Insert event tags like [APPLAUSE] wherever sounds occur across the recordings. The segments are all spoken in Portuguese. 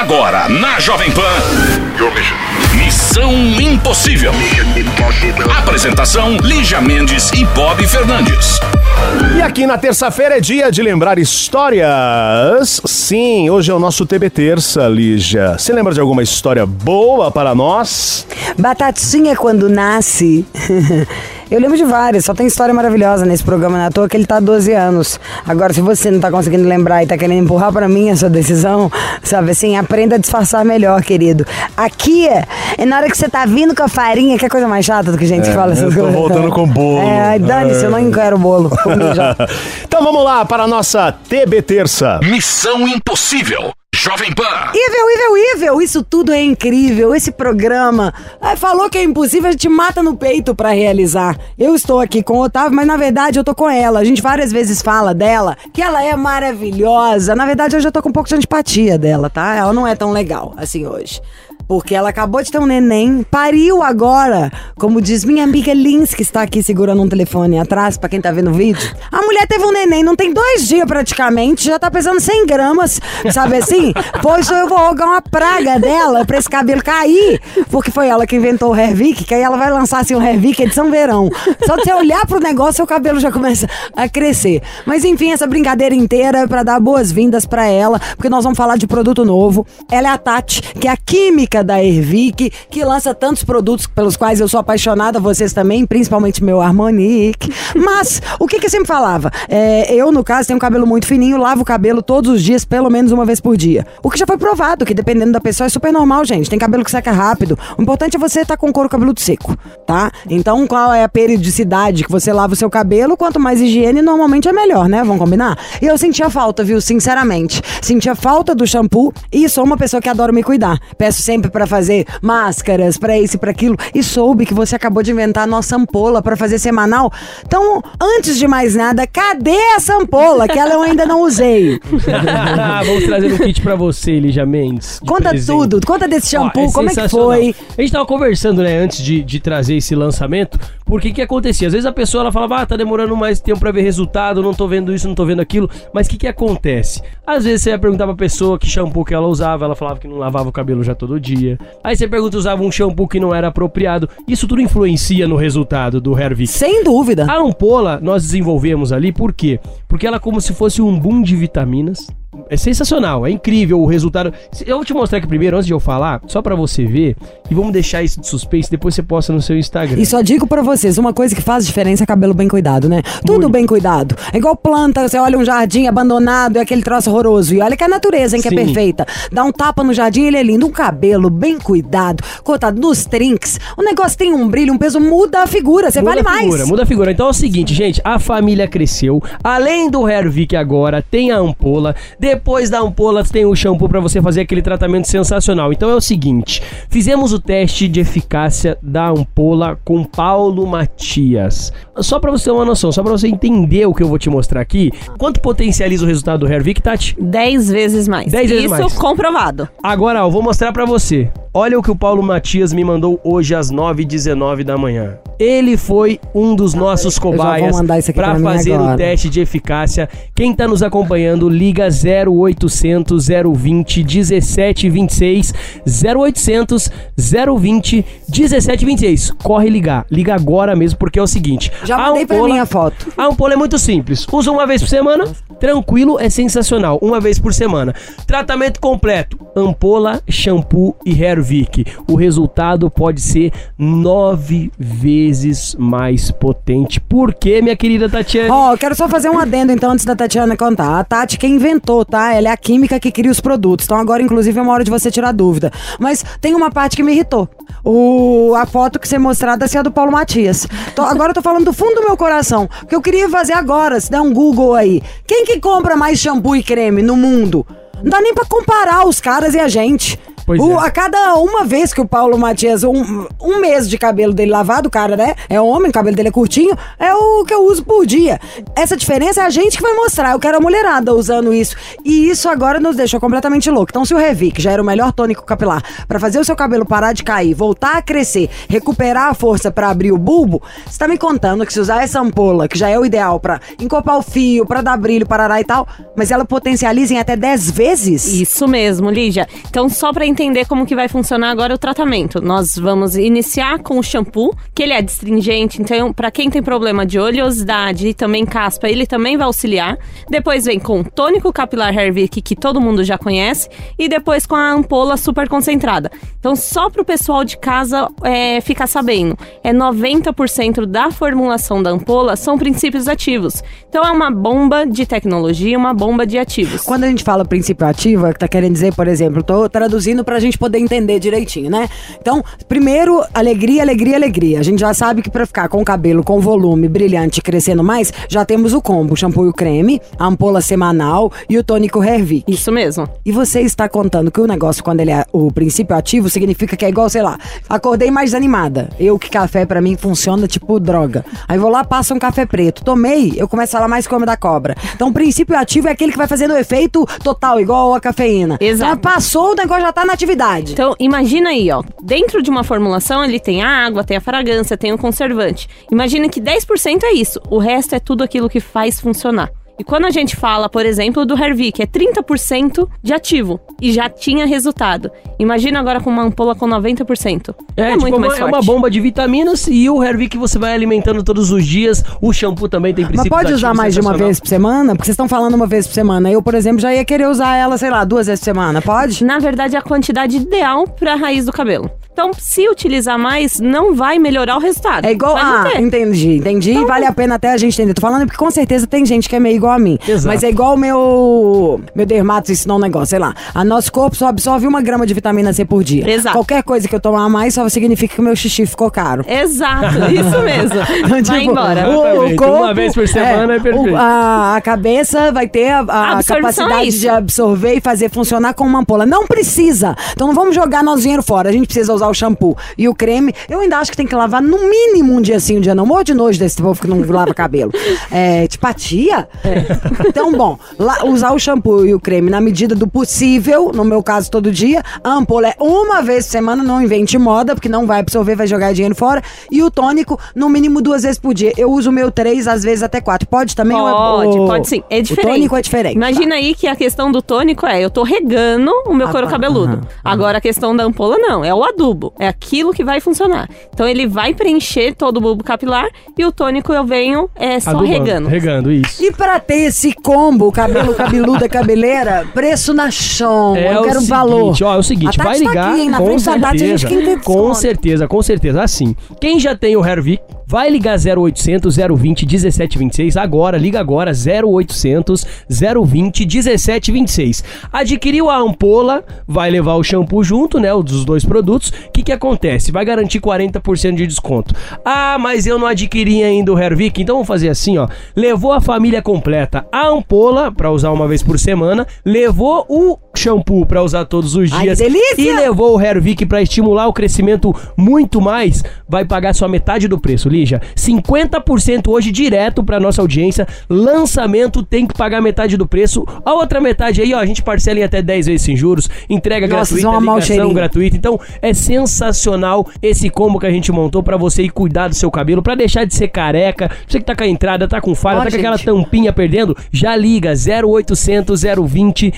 Agora, na Jovem Pan. Missão Impossível. Apresentação: Lígia Mendes e Bob Fernandes. E aqui na terça-feira é dia de lembrar histórias. Sim, hoje é o nosso TB Terça, Lígia. Você lembra de alguma história boa para nós? Batatinha quando nasce. [LAUGHS] Eu lembro de várias, só tem história maravilhosa nesse programa, na né? toa que ele tá há 12 anos. Agora, se você não tá conseguindo lembrar e tá querendo empurrar para mim essa decisão, sabe assim, aprenda a disfarçar melhor, querido. Aqui é na hora que você tá vindo com a farinha, que é coisa mais chata do que gente é, fala essas coisas. Tô voltando com bolo. É, dane-se, eu não quero bolo. [LAUGHS] então vamos lá para a nossa TB Terça. Missão Impossível. Jovem Pan. Ivel, Ivel, Ivel, isso tudo é incrível. Esse programa é, falou que é impossível, a gente mata no peito para realizar. Eu estou aqui com o Otávio, mas na verdade eu tô com ela. A gente várias vezes fala dela, que ela é maravilhosa. Na verdade eu já tô com um pouco de antipatia dela, tá? Ela não é tão legal assim hoje. Porque ela acabou de ter um neném, pariu agora, como diz minha amiga Lins, que está aqui segurando um telefone atrás, para quem tá vendo o vídeo. A mulher teve um neném, não tem dois dias praticamente, já tá pesando 100 gramas, sabe assim? Pois eu vou rogar uma praga dela pra esse cabelo cair, porque foi ela que inventou o Hervik, que aí ela vai lançar assim o Hervik edição verão. Só de você olhar pro negócio, o cabelo já começa a crescer. Mas enfim, essa brincadeira inteira é pra dar boas-vindas para ela, porque nós vamos falar de produto novo. Ela é a Tati, que é a química da Ervic, que lança tantos produtos pelos quais eu sou apaixonada, vocês também, principalmente meu Harmonique. [LAUGHS] Mas, o que que eu sempre falava? É, eu, no caso, tenho um cabelo muito fininho, lavo o cabelo todos os dias, pelo menos uma vez por dia. O que já foi provado, que dependendo da pessoa é super normal, gente. Tem cabelo que seca rápido. O importante é você estar tá com o couro cabeludo seco, tá? Então, qual é a periodicidade que você lava o seu cabelo? Quanto mais higiene, normalmente é melhor, né? Vamos combinar? E eu sentia falta, viu? Sinceramente. Sentia falta do shampoo e sou uma pessoa que adora me cuidar. Peço sempre para fazer máscaras, para isso e para aquilo, e soube que você acabou de inventar a nossa ampola para fazer semanal. Então, antes de mais nada, cadê essa ampola que ela eu ainda não usei? [LAUGHS] Vamos trazer um kit para você, Lígia Mendes. Conta presente. tudo, conta desse shampoo, Ó, é como é que foi? A gente tava conversando, né, antes de, de trazer esse lançamento, porque que acontecia? Às vezes a pessoa ela falava, ah, tá demorando mais tempo para ver resultado, não tô vendo isso, não tô vendo aquilo, mas o que que acontece? Às vezes você ia perguntar pra pessoa que shampoo que ela usava, ela falava que não lavava o cabelo já todo dia dia. Aí você pergunta, usava um shampoo que não era apropriado. Isso tudo influencia no resultado do Hervik. Sem dúvida. A ampola nós desenvolvemos ali, por quê? Porque ela é como se fosse um boom de vitaminas é sensacional, é incrível o resultado. Eu vou te mostrar aqui primeiro, antes de eu falar, só para você ver, e vamos deixar isso de suspense, depois você posta no seu Instagram. E só digo para vocês, uma coisa que faz diferença é cabelo bem cuidado, né? Tudo Muito. bem cuidado. É igual planta, você olha um jardim abandonado, é aquele troço horroroso, e olha que a natureza, hein, que é Sim. é perfeita. Dá um tapa no jardim, ele é lindo. Um cabelo bem cuidado, cortado nos trinks, o negócio tem um brilho, um peso, muda a figura, você vale a figura, mais. Muda a figura. Então é o seguinte, gente, a família cresceu, além do Hervik agora, tem a ampola, depois da ampola tem o shampoo para você fazer aquele tratamento sensacional. Então é o seguinte, fizemos o teste de eficácia da ampola com Paulo Matias. Só para você ter uma noção, só para você entender o que eu vou te mostrar aqui, quanto potencializa o resultado do Hervik, Tati? 10 vezes mais. 10 vezes Isso mais. comprovado. Agora, eu vou mostrar para você. Olha o que o Paulo Matias me mandou hoje às 9h19 da manhã. Ele foi um dos nossos cobaias para fazer o teste de eficácia. Quem está nos acompanhando, liga 0800 020 1726 0800 020 1726. Corre ligar. Liga agora mesmo porque é o seguinte. Já mandei para mim a foto. A ampola é muito simples. Usa uma vez por semana, tranquilo, é sensacional. Uma vez por semana. Tratamento completo: ampola, shampoo e Hervik. O resultado pode ser nove vezes vezes mais potente. Por quê, minha querida Tatiana? Ó, oh, quero só fazer um adendo então antes da Tatiana contar. A Tati que inventou, tá? Ela é a química que cria os produtos. Então agora, inclusive, é uma hora de você tirar dúvida. Mas tem uma parte que me irritou. O, a foto que você mostrada assim, é a do Paulo Matias. Tô, agora eu tô falando do fundo do meu coração. Que eu queria fazer agora, se der um Google aí. Quem que compra mais shampoo e creme no mundo? Não dá nem pra comparar os caras e a gente. Pois o, é. A cada uma vez que o Paulo Matias, um, um mês de cabelo dele lavado, o cara, né? É homem, o cabelo dele é curtinho, é o que eu uso por dia. Essa diferença é a gente que vai mostrar. Eu quero a mulherada usando isso. E isso agora nos deixou completamente louco. Então, se o Revic já era o melhor tônico capilar para fazer o seu cabelo parar de cair, voltar a crescer, recuperar a força para abrir o bulbo, você tá me contando que se usar essa ampola, que já é o ideal para encopar o fio, para dar brilho, parará e tal, mas ela potencializa em até 10 vezes? Isso mesmo, Lígia. Então, só para entender como que vai funcionar agora o tratamento, nós vamos iniciar com o shampoo, que ele é destringente, então para quem tem problema de oleosidade e também caspa, ele também vai auxiliar. Depois vem com o tônico capilar Hair Vic, que todo mundo já conhece, e depois com a ampola super concentrada. Então, só para o pessoal de casa é, ficar sabendo, é 90% da formulação da ampola são princípios ativos. Então, é uma bomba de tecnologia, uma bomba de ativos. Quando a gente fala princípio ativo, é que tá querendo dizer, por exemplo, tô traduzindo pra gente poder entender direitinho, né? Então, primeiro, alegria, alegria, alegria. A gente já sabe que pra ficar com o cabelo com volume brilhante crescendo mais, já temos o combo, o shampoo e o creme, a ampola semanal e o tônico Hair Vic. Isso mesmo. E você está contando que o negócio, quando ele é o princípio ativo, significa que é igual, sei lá, acordei mais animada. Eu que café para mim funciona tipo droga. Aí vou lá, passo um café preto. Tomei, eu começo a falar mais como da cobra. Então, o princípio ativo é aquele que vai fazendo o efeito total, igual a cafeína. Exato. Então, passou, o negócio já tá na atividade. Então, imagina aí, ó. Dentro de uma formulação, ele tem a água, tem a fragrância, tem o conservante. Imagina que 10% é isso. O resto é tudo aquilo que faz funcionar. E quando a gente fala, por exemplo, do Hervik, é 30% de ativo e já tinha resultado. Imagina agora com uma ampola com 90%. É, é tipo muito mais forte. É uma bomba de vitaminas e o Hervik você vai alimentando todos os dias. O shampoo também tem princípios Mas pode usar mais de uma vez por semana? Porque vocês estão falando uma vez por semana. Eu, por exemplo, já ia querer usar ela, sei lá, duas vezes por semana. Pode? Na verdade, é a quantidade ideal para a raiz do cabelo. Então, se utilizar mais, não vai melhorar o resultado. É igual. Ah, entendi, entendi. Então, vale a pena até a gente entender. Tô falando porque com certeza tem gente que é meio igual a mim. Exato. Mas é igual o meu. Meu dermato ensinou um negócio, sei lá. A nosso corpo só absorve uma grama de vitamina C por dia. Exato. Qualquer coisa que eu tomar mais só significa que o meu xixi ficou caro. Exato, isso mesmo. [LAUGHS] Então, tipo, vai embora. O, o corpo, uma vez por semana é, é perfeito. O, a, a, cabeça vai ter a, a, a capacidade é de absorver e fazer funcionar com uma ampola. Não precisa. Então não vamos jogar nosso dinheiro fora. A gente precisa usar o shampoo e o creme. Eu ainda acho que tem que lavar no mínimo um dia sim, um dia não. Morro de nojo desse povo que não lava cabelo. [LAUGHS] É, tipatia? É. Então, bom, lá, usar o shampoo e o creme na medida do possível, no meu caso todo dia. A ampola é uma vez por semana, não invente moda, porque não vai absorver, vai jogar dinheiro fora. E o tônico, no mínimo duas vezes por dia. Eu uso o meu três, às vezes até quatro. Pode também? É pode, o, pode sim. É diferente. O tônico é diferente. Imagina tá. aí que a questão do tônico é, eu tô regando o meu ah, couro tá. cabeludo. Uhum. Agora a questão da ampola não, é o adubo. É aquilo que vai funcionar. Então ele vai preencher todo o bulbo capilar e o tônico eu venho é só Adubando, regando. Regando, isso. E pra ter esse combo, cabelo cabeluda, cabeleira, preço na chão. É eu quero um valor. Ó, é o seguinte, vai tá ligar. Tá aqui, hein, com certeza. com certeza, com certeza. Assim, quem já tem o Hervik, vai ligar 0800 020 1726 agora, liga agora 0800 020 1726. Adquiriu a ampola, vai levar o shampoo junto, né, dos dois produtos. O que que acontece? Vai garantir 40% de desconto. Ah, mas eu não adquiri ainda o Hervik, então vamos fazer assim, ó. Levou a família completa a ampola para usar uma vez por semana, levou o shampoo para usar todos os dias Ai, e levou o Hervik para estimular o crescimento muito mais, vai pagar só metade do preço, Lígia. 50% hoje direto para nossa audiência. Lançamento tem que pagar metade do preço. A outra metade aí, ó, a gente parcela em até 10 vezes sem juros, entrega nossa, gratuita, ligação gratuita. Então é sensacional esse combo que a gente montou para você ir cuidar do seu cabelo, para deixar de ser careca. Você que tá com a entrada, tá com falha, tá com aquela tampinha perdendo, já liga 0800 020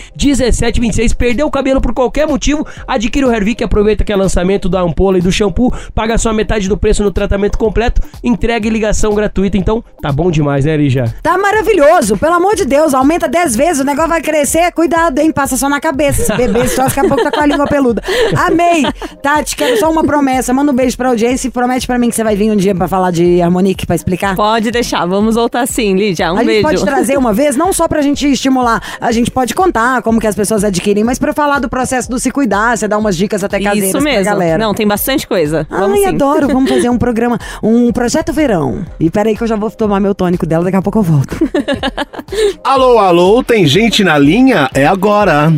1726. Perdeu o cabelo por qualquer motivo, adquire o Hervik, aproveita que é lançamento da ampola e do shampoo, paga só metade do preço no tratamento completo, entrega e ligação gratuita. Então, tá bom demais, né, Lígia? Tá maravilhoso. Pelo amor de Deus, aumenta 10 vezes, o negócio vai crescer. Cuidado, hein? Passa só na cabeça. Esse bebê só daqui a pouco tá com a língua peluda. Amei. Tati, quero só uma promessa. Manda um beijo pra audiência e promete pra mim que você vai vir um dia pra falar de Harmonique, pra explicar. Pode deixar. Vamos voltar sim, Lídia. Um a beijo. A gente pode trazer uma vez, não só pra gente estimular. A gente pode contar como que as pessoas adquirem, mas pra falar do processo do se cuidar, você dá umas dicas até caseiras Isso mesmo. pra galera. Não, tem bastante coisa. Vamos Ai, sim. adoro. Vamos fazer um [LAUGHS] programa, um projeto verão. E peraí que eu já vou tomar meu tônico dela, daqui a pouco eu volto. [LAUGHS] alô, alô, tem gente na linha? É agora.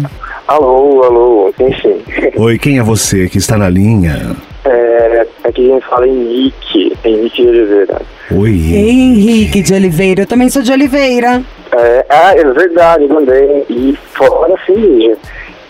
Alô, alô, sim, sim. Oi, quem é você que está na linha? É, aqui a gente fala Henrique, Henrique de Oliveira. Oi. Henrique de Oliveira, eu também sou de Oliveira. É, ah, é verdade, também. E fora assim,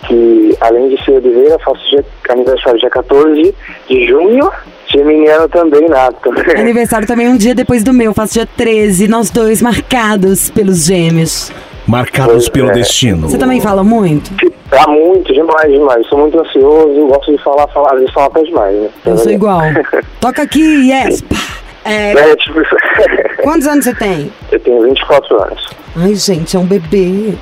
que além de ser Oliveira, faço dia, aniversário dia 14 de junho, geminiano também, nato. [LAUGHS] Aniversário também um dia depois do meu, faço dia 13, nós dois marcados pelos gêmeos. Marcados pelo é. destino. Você também fala muito? Ah, muito, demais, demais. Sou muito ansioso, gosto de falar, falar, às vezes falar até demais, né? Eu sou igual. [LAUGHS] Toca aqui, yes. Pá. É, É, tipo, [LAUGHS] quantos anos você tem? eu tenho 24 anos. Ai, gente, é um bebê.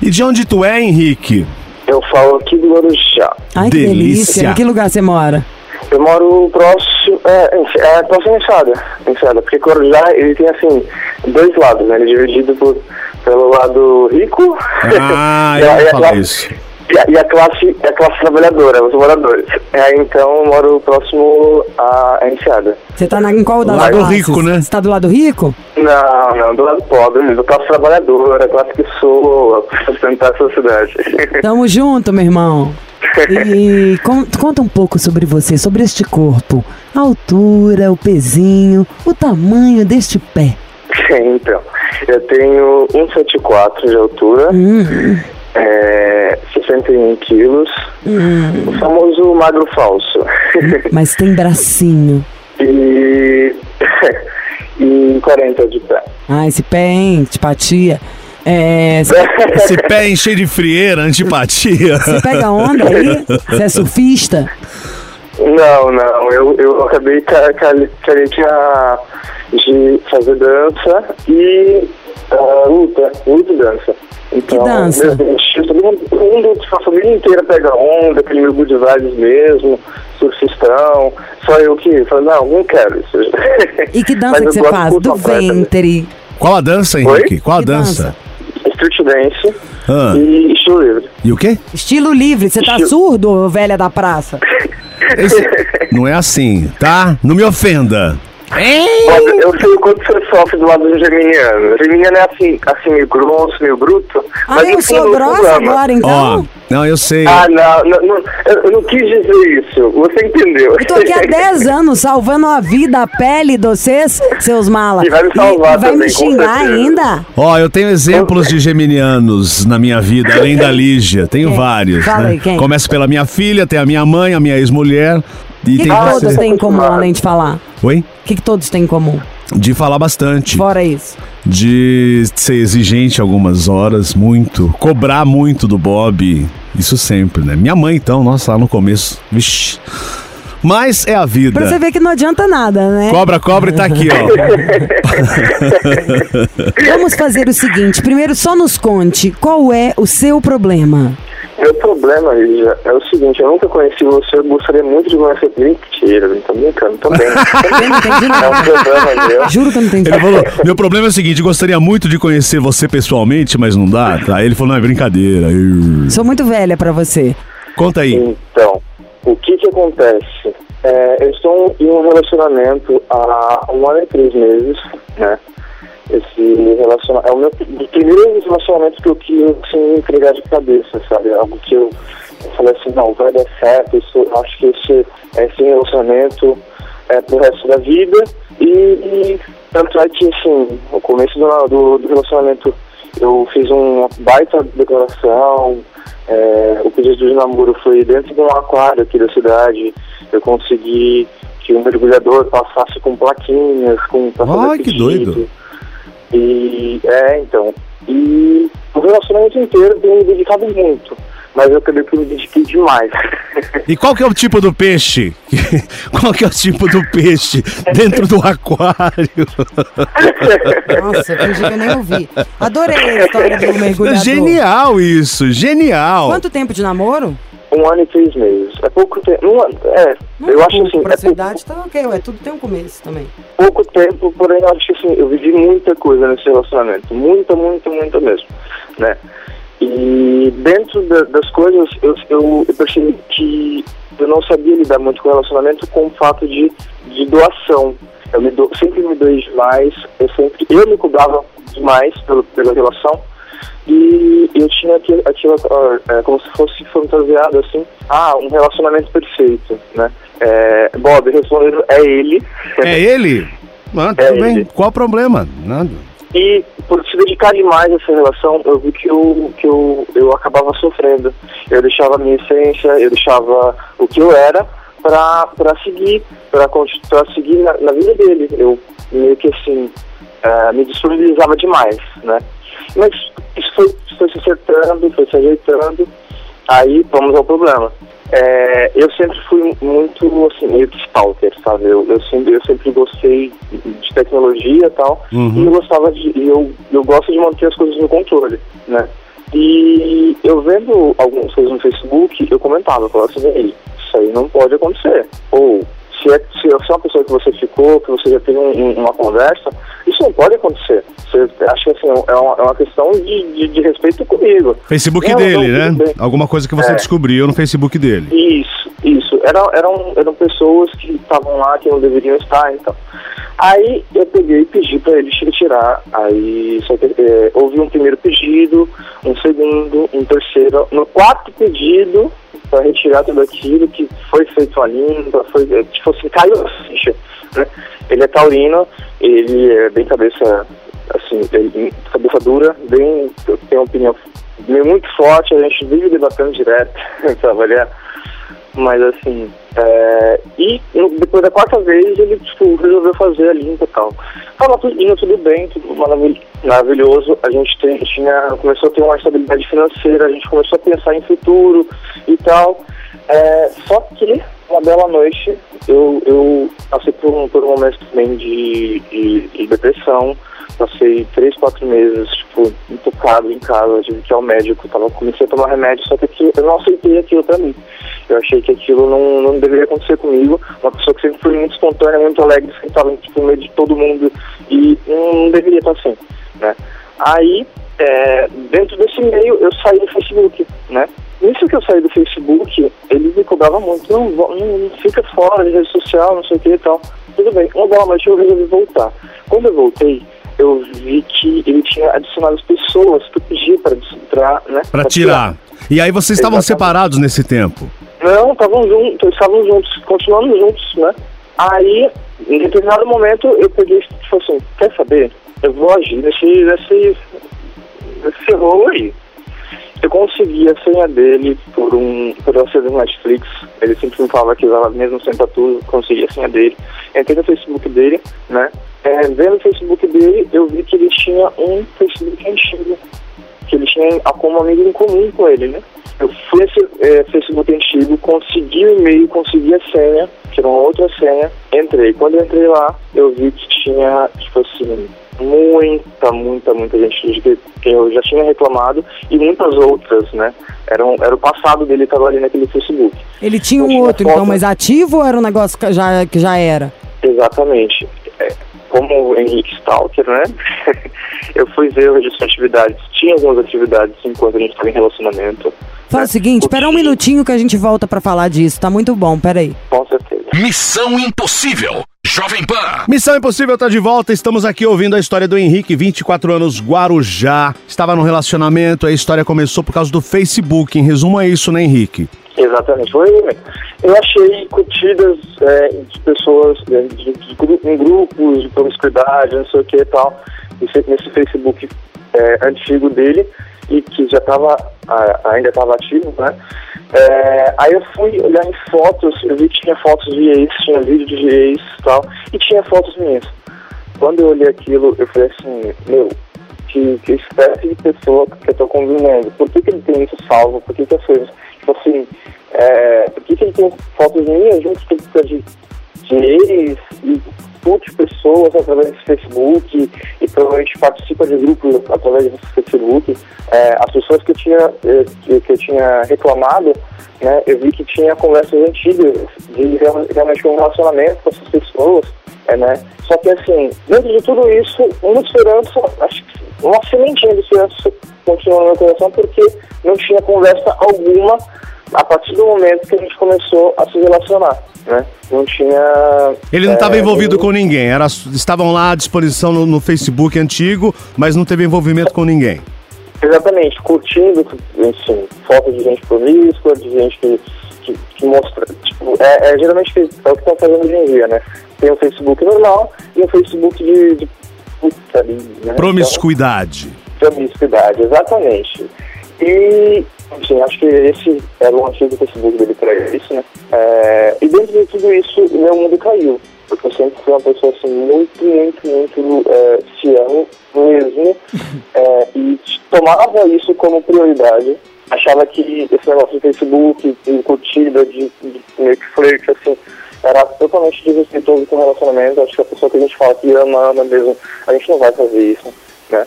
E de onde tu é, Henrique? Eu falo aqui do Guarujá. Ai, que Delícia. delícia. Em que lugar você mora? Eu moro próximo, é, é próximo a Enseada, Enseada, porque Guarujá, ele tem, assim, dois lados, né? Ele é dividido por, pelo lado rico Ah, e, [LAUGHS] a, eu e, ia a falar isso. E, a, e a classe, a classe trabalhadora, os moradores. É, então, eu moro próximo a Enseada. Você tá na, em qual das Lado classes? rico, né? Você tá do lado rico? Não, não, do lado pobre, do classe trabalhadora, classe que sou sustentar a sociedade. [LAUGHS] Tamo junto, meu irmão. E con- conta um pouco sobre você, sobre este corpo. A altura, o pezinho, o tamanho deste pé. então, eu tenho 1,74 de altura, Hum, é, 61 quilos, hum, o famoso magro falso. [LAUGHS] mas tem bracinho. e, [LAUGHS] e 40 de pé. Ah, esse pé, hein? Antipatia. É, Esse [LAUGHS] pé cheio de frieira, antipatia. você pega onda aí? Você é surfista? Não, não, eu, eu acabei ca- ca- carente de fazer dança e ah, luta, luta e dança. Então, dança? meu estilo, todo mundo, mundo, tipo, a família inteira pega onda, aquele meu good vibes mesmo, surfistão, só eu que falei, não, não quero isso. [LAUGHS] E que dança que você faz? Do também. ventre. Qual a dança, Henrique? Oi? Qual a Que dança? dança? Street dance Ah, e estilo livre. e o quê? Estilo livre. Você tá Estilo- surdo, velha da praça? [LAUGHS] Não é assim, tá? Não me ofenda. Olha, eu sei o quanto você sofre do lado do geminiano. O geminiano é assim, assim meio grosso, meio bruto. Ah, mas eu sou grossa ama. agora, então? Ó, não, eu sei. Ah, não, não, não, eu não quis dizer isso. Você entendeu. Eu tô aqui há 10 [LAUGHS] anos salvando a vida, a pele de vocês, seus malas. E vai me salvar vai me também, com xingar certeza. ainda? Ó, eu tenho exemplos de geminianos na minha vida, além da Lígia. Tenho Quem? vários. Fala né? aí, quem? Começa pela minha filha, tem a minha mãe, a minha ex-mulher. E O que, tem que todos têm em comum, além de falar? Oi? O que, que todos têm em comum? De falar bastante. Fora isso. De ser exigente algumas horas, muito. Cobrar muito do Bob. Isso sempre, né? Minha mãe, então, nossa, lá no começo. Vixe. Mas é a vida. Pra você ver que não adianta nada, né? Cobra, cobra e tá aqui, ó. [LAUGHS] Vamos fazer o seguinte: primeiro, só nos conte qual é o seu problema. Meu problema, Lígia, é o seguinte, eu nunca conheci você, eu gostaria muito de conhecer. Mentira, tô brincando [LAUGHS] não entendi é um problema meu. Juro que eu não entendi. Ele falou: Meu problema é o seguinte, gostaria muito de conhecer você pessoalmente, mas não dá. Tá? Aí ele falou: Não, é brincadeira. Eu- Sou muito velha pra você. Conta aí. Então, o que que acontece? É, eu estou em um relacionamento há um ano e três meses, né? Esse relacionamento é o meu dos primeiros relacionamentos que eu quis assim, entregar de cabeça, sabe? Algo que eu, eu falei assim, não, vai dar certo, isso, acho que esse, esse relacionamento é pro resto da vida. E, e tanto é que, assim, no começo do, do, do relacionamento eu fiz uma baita declaração, é, o pedido de namoro foi dentro de um aquário aqui da cidade. Eu consegui que o mergulhador passasse com plaquinhas, com Ai, que doido. E é, então. E o relacionamento inteiro eu tenho me dedicado muito. Mas eu acabei que eu me dediquei demais. E qual que é o tipo do peixe? [LAUGHS] qual que é o tipo do peixe dentro do aquário? [LAUGHS] Nossa, eu fingi que eu nem ouvi. Adorei a história do mergulhador. Genial isso, genial. Quanto tempo de namoro? um ano e três meses. É pouco tempo. Não, é, Não eu é acho pouco, assim, pra é sua pouco, idade tá ok, ué, tudo tem um começo também. pouco tempo, porém eu acho que assim, eu vivi muita coisa nesse relacionamento. Muita, muita, muita mesmo. Né? E dentro da- das coisas, eu, eu, eu percebi que eu não sabia lidar muito com o relacionamento com o fato de, de doação. Eu me do, sempre me doei demais, eu sempre eu me cobrava demais pelo, pela relação E eu tinha aquilo, aquilo é, como se fosse fantasiado assim, ah, um relacionamento perfeito, né? É, Bob, respondendo, é ele. É ele? Mano, [LAUGHS] é tudo bem. Qual o problema? Nada. E por se dedicar demais a essa relação, eu vi que eu, que eu, eu acabava sofrendo. Eu deixava a minha essência, eu deixava o que eu era para seguir, para seguir na, na, vida dele. Eu meio que assim, uh, me disponibilizava demais, né? Mas isso foi, foi se acertando, foi se ajeitando, aí vamos ao problema. É, eu sempre fui muito, assim, meio que stalker, sabe? Eu, eu, sempre, eu sempre gostei de tecnologia e tal, uhum. e eu gostava de, eu, eu gosto de manter as coisas no controle, né? E eu vendo algumas coisas no Facebook, eu comentava, eu falava assim, isso aí não pode acontecer. Ou se é, se é uma pessoa que você ficou, que você já teve um, uma conversa, isso não pode acontecer. Você acha que assim, é, uma, é uma questão de, de, de, respeito comigo. Facebook não, dele, não, né? Alguma coisa que você é. descobriu no Facebook dele. Isso, isso. Eram, eram, eram pessoas que estavam lá, que não deveriam estar, então. Aí eu peguei e pedi para ele tirar. Aí só que, é, houve um primeiro pedido, um segundo, um terceiro. No quarto pedido, para retirar tudo aquilo que foi feito a limpa, foi, é, tipo assim, caiu a ficha, né? Ele é taurino, ele é bem cabeça, assim, ele, cabeça dura, bem, tem uma opinião muito forte, a gente vive debatendo direto, [LAUGHS] trabalhar, mas assim, é, e depois da quarta vez ele tipo, resolveu fazer a limpa e tal. Tava tudo, indo tudo bem, tudo maravilhoso. A gente tinha, começou a ter uma estabilidade financeira, a gente começou a pensar em futuro e tal. É, só que uma bela noite eu, eu passei por um, por um momento também de, de, de depressão. Passei três, quatro meses, tipo, intocado em casa, tive que ir ao médico, tava, comecei a tomar remédio, só que eu não aceitei aquilo pra mim. Eu achei que aquilo não, não deveria acontecer comigo. Uma pessoa que sempre foi muito espontânea, muito alegre, sempre estava tipo, no meio de todo mundo e não deveria estar assim, né? Aí, é, dentro desse meio, eu saí do Facebook, né? Nisso que eu saí do Facebook, ele me cobrava muito, não, não, não fica fora de rede social, não sei o que e tal. Tudo bem, uma boa noite eu resolvi voltar. Quando eu voltei, eu vi que ele tinha adicionado as pessoas que eu pedi para né, Para tirar. tirar. E aí vocês estavam separados nesse tempo? Não, estavam juntos, estavam juntos, continuando juntos, né? Aí, em determinado momento, eu peguei e falei assim, quer saber? Eu vou agir nesse, nesse, nesse rolo aí. Eu consegui a senha dele por um por uma senha do Netflix. Ele sempre me falava que usava mesmo sem tudo, consegui a senha dele. Entrei no Facebook dele, né? É, vendo o Facebook dele, eu vi que ele tinha um Facebook antigo. Que ele tinha como amigo em comum com ele, né? Eu fui esse é, Facebook antigo, consegui o e-mail, consegui a senha, que era uma outra senha, entrei. Quando eu entrei lá, eu vi que tinha, tipo assim, muita, muita, muita gente que, eu já tinha reclamado e muitas outras, né? Era, um, era o passado dele estava ali naquele Facebook. Ele tinha um outro, foto... então, mas ativo ou era um negócio que já, que já era? Exatamente. É, como o Henrique Stalker, né? [LAUGHS] eu fui ver o registro de atividades. Tinha algumas atividades enquanto a gente estava em relacionamento. Fala né? o seguinte, espera um minutinho que a gente volta para falar disso. Tá muito bom, peraí. Com certeza. Missão Impossível. Jovem Pan. Missão Impossível tá de volta. Estamos aqui ouvindo a história do Henrique, 24 anos, Guarujá. Estava num relacionamento, a história começou por causa do Facebook. Em resumo, é isso, né, Henrique? Exatamente. Foi, eu achei curtidas é, de pessoas de, de, de, em grupos de promiscuidade, não sei o que e tal, nesse, nesse Facebook é, antigo dele e que já estava ainda estava ativo, né? É, aí eu fui olhar em fotos, eu vi que tinha fotos de ex, tinha vídeo de ex e tal, e tinha fotos minhas. Quando eu olhei aquilo, eu falei assim, meu, que, que espécie de pessoa que eu tô convivendo? Por que, que ele tem isso salvo? Por que, que as coisas. Tipo assim, é, por que, que ele tem fotos minhas junto com de, ex e curte pessoas através do Facebook e provavelmente participa de grupos através do Facebook. É, as pessoas que eu tinha, é, que, que eu tinha reclamado, né, eu vi que tinha conversas antigas de realmente um relacionamento com essas pessoas, é, né? Só que assim, dentro de tudo isso, uma esperança, acho que uma sementinha de esperança continuou no meu coração porque não tinha conversa alguma a partir do momento que a gente começou a se relacionar né? Não tinha. Ele não estava é, envolvido com ninguém, era, estavam lá à disposição no, no, Facebook antigo, mas não teve envolvimento com ninguém. Exatamente, curtindo, enfim, fotos de gente promíscua, de gente que, que, que mostra. Tipo, é, é, geralmente é o que estão fazendo hoje em dia, né? Tem o Facebook normal e o Facebook de. de puta, né? Promiscuidade. Então, promiscuidade, exatamente. E, enfim, acho que esse era o antigo Facebook dele para isso, né? É, e dentro de tudo isso, o meu mundo caiu. Porque eu sempre fui uma pessoa assim, muito, muito, muito é, fiel mesmo. É, e tomava isso como prioridade. Achava que esse negócio de Facebook, de curtida, de, de meio que assim, era totalmente desrespeitoso com o relacionamento. Acho que a pessoa que a gente fala que ama, ama mesmo, a gente não vai fazer isso, né?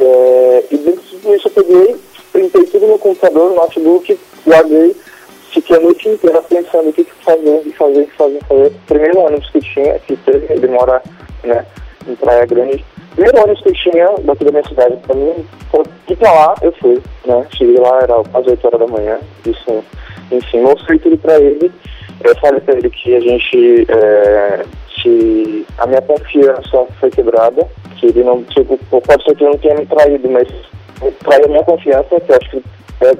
É, e dentro de tudo isso eu peguei, printei tudo no computador, no notebook, guardei, fiquei a noite inteira pensando o que, que fazer, o que fazer, o que fazer, fazer. Primeiro ônibus que tinha, que teve, ele mora, né, em Praia Grande, primeiro ônibus que tinha daqui da minha cidade pra mim, ir pra lá, eu fui, né? Cheguei lá, era às 8 horas da manhã, isso, enfim, mostrei tudo pra ele. Eu falei pra ele que a gente, é, a minha confiança foi quebrada, que ele não, tipo, pode ser que ele não tenha me traído, mas traiu a minha confiança, que eu acho que é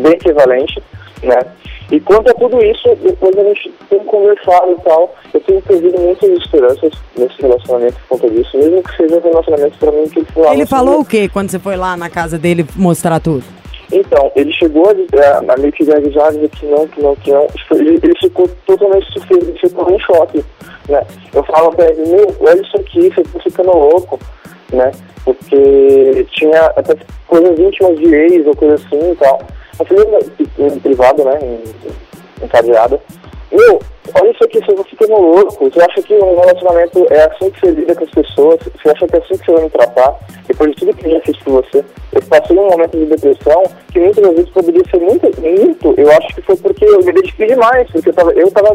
bem equivalente, né? E quanto a tudo isso, depois a gente tem conversado e tal, eu tenho perdido muitas esperanças nesse relacionamento por conta disso, mesmo que seja um relacionamento pra mim que ele Ele falou o que quando você foi lá na casa dele mostrar tudo? Então, ele chegou a, a, a meio que dizer que não, que não, que não. Ele, ele ficou totalmente surpreso, ele ficou em choque, né? Eu falo pra ele, meu, olha isso aqui, você tá ficando louco, né? Porque tinha até coisas íntimas de ex ou coisa assim e tal a família em privado, né, em, encadeada. Meu, olha isso aqui, você fica louco. Você acha que um relacionamento é assim que você lida com as pessoas? Você acha que é assim que você vai me tratar? Depois de tudo que eu já fiz por você, eu passei um momento de depressão que muitas vezes poderia ser muito, muito. Eu acho que foi porque eu me dediquei demais, porque eu tava, eu tava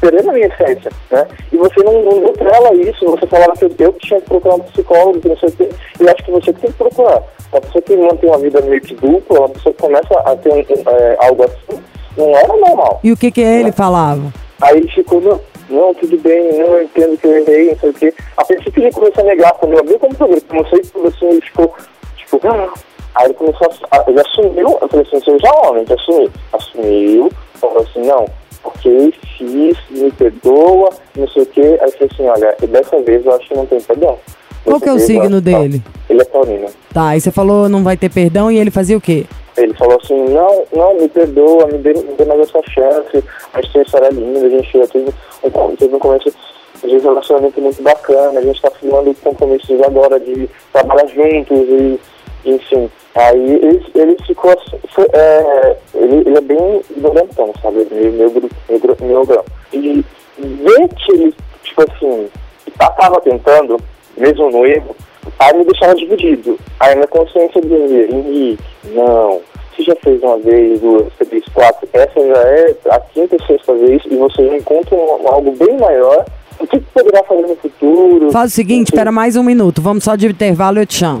perdendo a minha essência, né? E você não, não deu pra ela isso, você falava que eu, tinha que procurar um psicólogo, que não sei o quê. Eu acho que você tem que procurar. Uma pessoa que mantém uma vida meio que dupla, uma pessoa que começa a ter um, é, algo assim, não era normal. E o que que ele né? falava? Aí ele ficou, não, não, tudo bem, não, eu entendo que eu errei, não sei o quê. A princípio ele começou a negar, quando eu abri o computador, comecei tudo assim, ele ficou, tipo, ah. aí ele começou a, ele assumiu, eu falei assim, você já homem, que assumiu. Assumiu, falou assim, não, ok, fiz, me perdoa, não sei o quê. Aí eu falei assim, olha, dessa vez eu acho que não tem perdão. Qual que é o signo dele? Ele é taurino. Tá, aí você falou não vai ter perdão e ele fazia o quê? Ele falou assim, não, não, me perdoa, me dê, me dê mais essa chance, a gente história linda, a gente já teve um, teve um começo de relacionamento muito bacana, a gente está firmando compromissos agora de trabalhar juntos e, enfim. Aí ele, ele ficou assim, foi, é, ele, ele é bem violentão, sabe? Meio, meio, meio, meio grão. E ver que ele, tipo assim, estava tentando, mesmo no erro, aí me deixava dividido. Aí minha consciência dizia, Henrique, não, você já fez uma vez, duas, três, quatro, essa já é a quinta ou sexta vez e você já encontra um, algo bem maior. O que você poderá fazer no futuro? Faz o seguinte, espera mais um minuto, vamos só de intervalo, eu te chamo.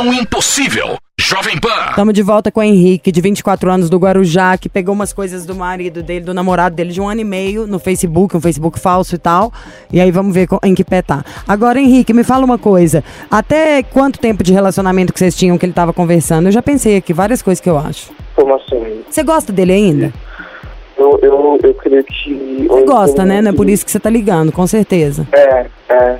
Missão Impossível. Jovem Pan. Estamos de volta com o Henrique, de 24 anos, do Guarujá, que pegou umas coisas do marido dele, do namorado dele, de um ano e meio, no Facebook, um Facebook falso e tal. E aí vamos ver em que pé tá. Agora, Henrique, me fala uma coisa. Até quanto tempo de relacionamento que vocês tinham que ele tava conversando? Eu já pensei aqui várias coisas que eu acho. Como assim? Você gosta dele ainda? Eu, eu, eu creio que. Você gosta, né? Não é por isso que você tá ligando, com certeza. É, é.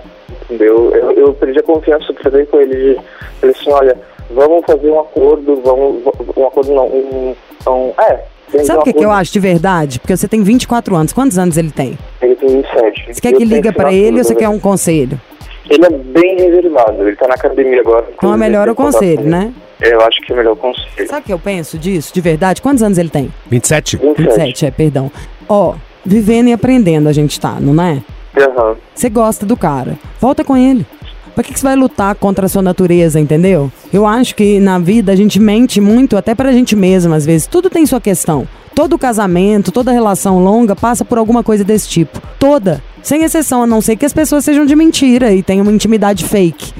Entendeu? Eu, eu perdi a confiança, falei com ele. Falei assim: olha vamos fazer um acordo, vamos. Um acordo não, um. um é. Sabe o que, que eu acho de verdade? Porque você tem 24 anos. Quantos anos ele tem? Ele tem 27. Você quer que liga para ele ou você quer um conselho? Ele é bem reservado. Ele tá na academia agora. Então é melhor o conselho, né? Eu acho que é melhor o conselho. Sabe o que eu penso disso, de verdade? Quantos anos ele tem? 27. 27, 27 é, perdão. Ó, vivendo e aprendendo a gente tá, não é? Uhum. Você gosta do cara. Volta com ele. Pra que, que você vai lutar contra a sua natureza, entendeu? Eu acho que na vida a gente mente muito, até pra gente mesma, às vezes. Tudo tem sua questão. Todo casamento, toda relação longa passa por alguma coisa desse tipo. Toda. Sem exceção, a não ser que as pessoas sejam de mentira e tenham uma intimidade fake.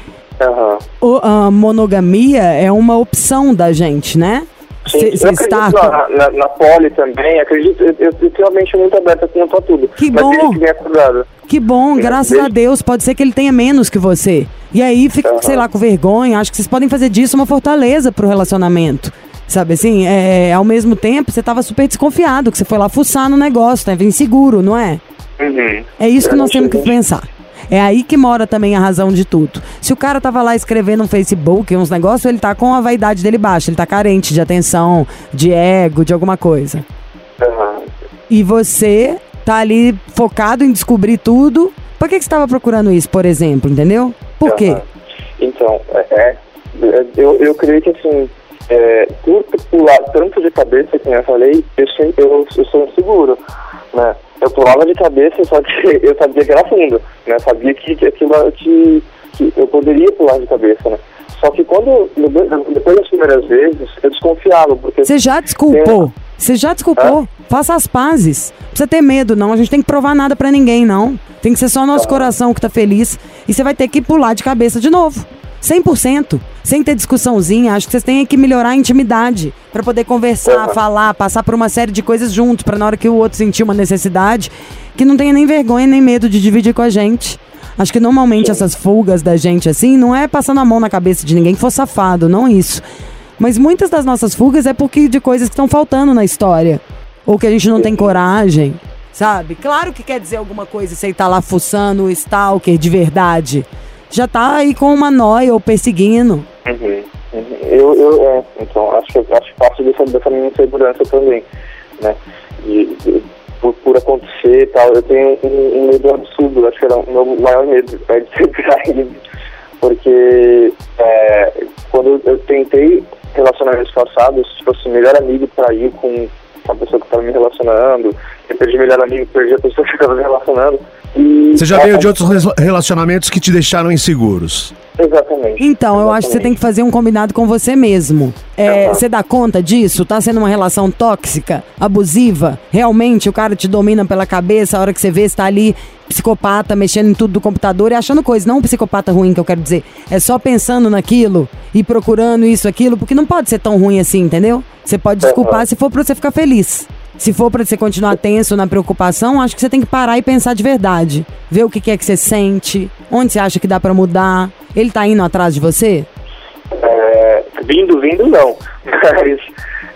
Uhum. a monogamia é uma opção da gente, né? Sim, está... na, na, na, poli também, acredito, eu, eu, eu tenho a mente muito aberta quanto a tudo. Que bom! Que, que bom, graças a Deus, pode ser que ele tenha menos que você. E aí fica, uhum. sei lá, com vergonha, acho que vocês podem fazer disso uma fortaleza pro relacionamento. Sabe assim, é, ao mesmo tempo, você tava super desconfiado, que você foi lá fuçar no negócio, tava inseguro, não é? Uhum. É isso que nós temos que pensar. É aí que mora também a razão de tudo. Se o cara tava lá escrevendo no Facebook uns negócios, ele tá com a vaidade dele baixa, ele tá carente de atenção, de ego, de alguma coisa. Uhum. E você tá ali focado em descobrir tudo. Por que, que você estava procurando isso, por exemplo, entendeu? Por quê? Então, é, é, eu, eu creio que assim, é, por pular tanto de cabeça, como eu falei, eu, eu, eu sou inseguro, né? eu pulava de cabeça, só que [LAUGHS] eu sabia que era fundo, né? Sabia que, que aquilo que, que eu poderia pular de cabeça, né? Só que quando, depois das primeiras vezes, eu desconfiava, porque... Você já desculpou? Você já desculpou? Faça as pazes. Não precisa ter medo, não. A gente tem que provar nada para ninguém, não. Tem que ser só nosso coração que tá feliz. E você vai ter que pular de cabeça de novo. 100%, sem ter discussãozinha. Acho que vocês têm que melhorar a intimidade para poder conversar, uhum. falar, passar por uma série de coisas juntos, para na hora que o outro sentir uma necessidade, que não tenha nem vergonha nem medo de dividir com a gente. Acho que normalmente Sim. essas fugas da gente assim, não é passando a mão na cabeça de ninguém que for safado, não isso. Mas muitas das nossas fugas é porque de coisas que estão faltando na história. Ou que a gente não tem coragem, sabe? Claro que quer dizer alguma coisa você tá lá fuçando o stalker de verdade já tá aí com uma noia ou perseguindo. Uhum, uhum. Eu, eu é, então, acho que acho parte dessa, dessa minha insegurança também, né? De, de, por, por acontecer e tal, eu tenho um, um, medo absurdo, acho que era o meu maior medo, é de ser [LAUGHS] traído. Porque é, quando eu tentei relacionamentos passados, tipo assim, melhor amigo traiu com a pessoa que estava me relacionando, eu perdi melhor amigo, perdi a pessoa que estava me relacionando. E você já veio de outros relacionamentos que te deixaram inseguros? Exatamente. Então, eu acho que você tem que fazer um combinado com você mesmo. É, uhum. Você dá conta disso? Tá sendo uma relação tóxica, abusiva? Realmente o cara te domina pela cabeça, a hora que você vê, está ali psicopata, mexendo em tudo do computador e achando coisa. Não um psicopata ruim que eu quero dizer. É só pensando naquilo e procurando isso, aquilo, porque não pode ser tão ruim assim, entendeu? Você pode desculpar se for pra você ficar feliz. Se for para você continuar tenso na preocupação, acho que você tem que parar e pensar de verdade. Ver o que é que você sente, onde você acha que dá para mudar. Ele tá indo atrás de você? É, vindo, vindo não. [LAUGHS] Mas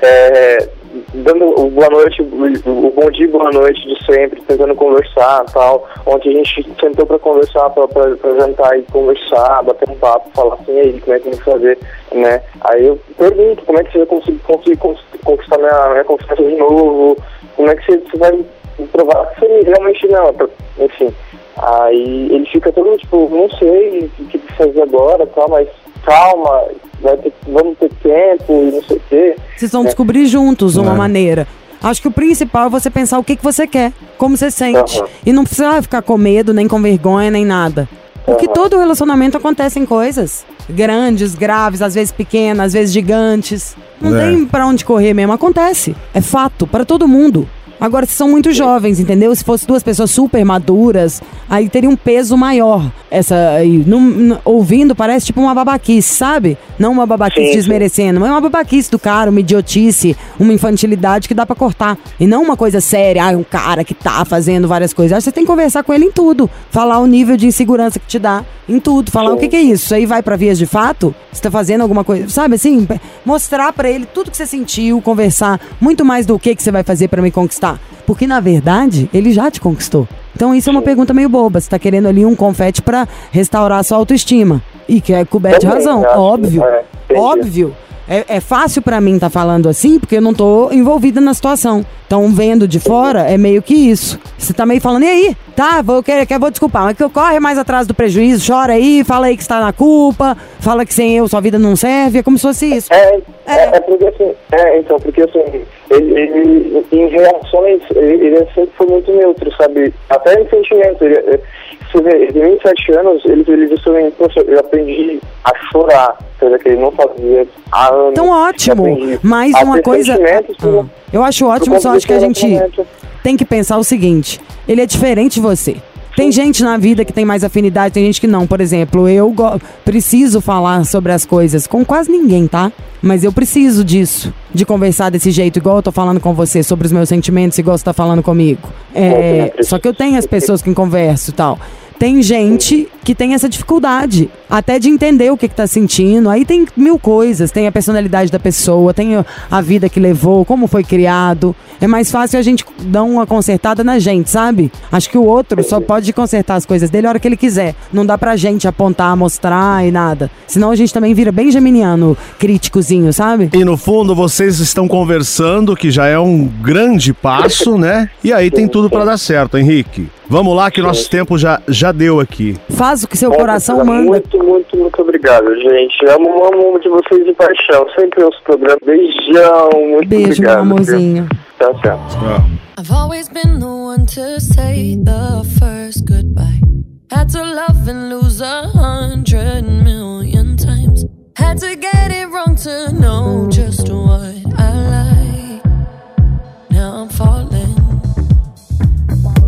é, dando o boa noite, o bom dia, boa noite de sempre, tentando conversar tal. Ontem a gente sentou para conversar, para jantar e conversar, bater um papo, falar assim, aí, como é que vamos fazer, né? Aí eu pergunto, como é que você vai conseguir, conseguir conquistar minha, minha confiança de novo? Como é que você, você vai provar que você realmente não, enfim. Aí ele fica todo tipo, não sei o que fazer agora, tal, mas calma, ter, vamos ter tempo e não sei o quê. Vocês vão é. descobrir juntos uma é. maneira. Acho que o principal é você pensar o que, que você quer, como você sente. Uhum. E não precisa ficar com medo, nem com vergonha, nem nada. Porque uhum. todo relacionamento acontecem coisas. Grandes, graves, às vezes pequenas, às vezes gigantes. Não é. tem pra onde correr mesmo. Acontece. É fato, para todo mundo. Agora, se são muito jovens, entendeu? Se fosse duas pessoas super maduras, aí teria um peso maior. Essa aí, ouvindo, parece tipo uma babaquice, sabe? Não uma babaquice sim, desmerecendo, mas é uma babaquice do cara, uma idiotice, uma infantilidade que dá para cortar. E não uma coisa séria, ah, um cara que tá fazendo várias coisas. Acho que você tem que conversar com ele em tudo. Falar o nível de insegurança que te dá em tudo. Falar sim. o que, que, é isso. Isso aí vai para vias de fato? Você tá fazendo alguma coisa, sabe assim? Mostrar para ele tudo que você sentiu, conversar muito mais do que, que você vai fazer para me conquistar. Porque na verdade, ele já te conquistou. Então isso é uma pergunta meio boba. Você tá querendo ali um confete para restaurar a sua autoestima. E que é coberto de razão, óbvio. É, óbvio. É, é fácil para mim estar tá falando assim, porque eu não tô envolvida na situação. Então, vendo de fora, é meio que isso. Você tá meio falando, e aí? Tá, vou, quer, quer, vou desculpar, mas que eu corre mais atrás do prejuízo, chora aí, fala aí que está na culpa, fala que sem eu sua vida não serve, é como se fosse isso. É, é. é porque assim, é, então, porque assim, ele, ele em reações, ele, ele sempre foi muito neutro, sabe? Até em sentimento, ele, você vê, ele tem 27 anos, ele, ele disse também, poxa, eu aprendi a chorar, coisa que ele não fazia há anos. Então ótimo, mais uma coisa... Ah, eu acho ótimo, só acho que a gente tem que pensar o seguinte, ele é diferente de você. Tem gente na vida que tem mais afinidade, tem gente que não. Por exemplo, eu preciso falar sobre as coisas com quase ninguém, tá? Mas eu preciso disso, de conversar desse jeito, igual eu tô falando com você, sobre os meus sentimentos, igual você tá falando comigo. É, só que eu tenho as pessoas que converso e tal. Tem gente que tem essa dificuldade, até de entender o que, está sentindo. Aí tem mil coisas, tem a personalidade da pessoa, tem a vida que levou, como foi criado. É mais fácil a gente dar uma consertada na gente, sabe? Acho que o outro só pode consertar as coisas dele a hora que ele quiser. Não dá pra gente apontar, mostrar e nada. Senão a gente também vira bem geminiano, críticozinho, sabe? E no fundo vocês estão conversando, que já é um grande passo, né? E aí tem tudo para dar certo, Henrique. Vamos lá que o nosso tempo já, já deu aqui. Faz o que seu coração manda. Muito, muito, muito obrigado, gente. Amo, amo de vocês de paixão. Sempre os programas. Beijão, muito Beijo, obrigado. Beijo, meu amorzinho. Tchau, tchau. I've always been the one to say the first goodbye. Had to love and lose a hundred million times. Had to get it wrong to know just what I like.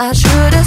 I should've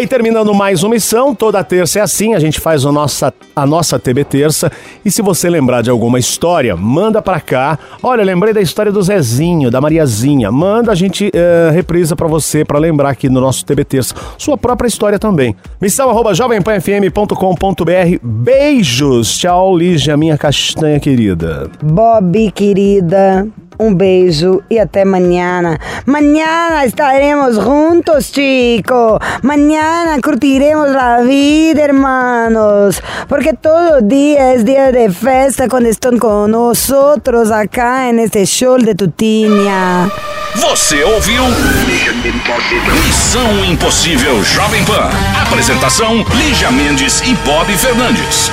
aí, terminando mais uma missão, toda terça é assim, a gente faz a nossa, a nossa TB Terça. E se você lembrar de alguma história, manda pra cá. Olha, lembrei da história do Zezinho, da Mariazinha. Manda, a gente uh, reprisa pra você, pra lembrar aqui no nosso TB Terça. Sua própria história também. Missão arroba jovempanfm.com.br. Beijos. Tchau, Lígia, minha castanha querida. Bob, querida. Un beso y hasta mañana. Mañana estaremos juntos, chicos. Mañana curtiremos la vida, hermanos. Porque todo día es día de festa cuando están con nosotros acá en este show de Tutinha. Você ouviu? Missão Impossível Jovem Pan. Apresentação: Lígia Mendes e Bob Fernandes.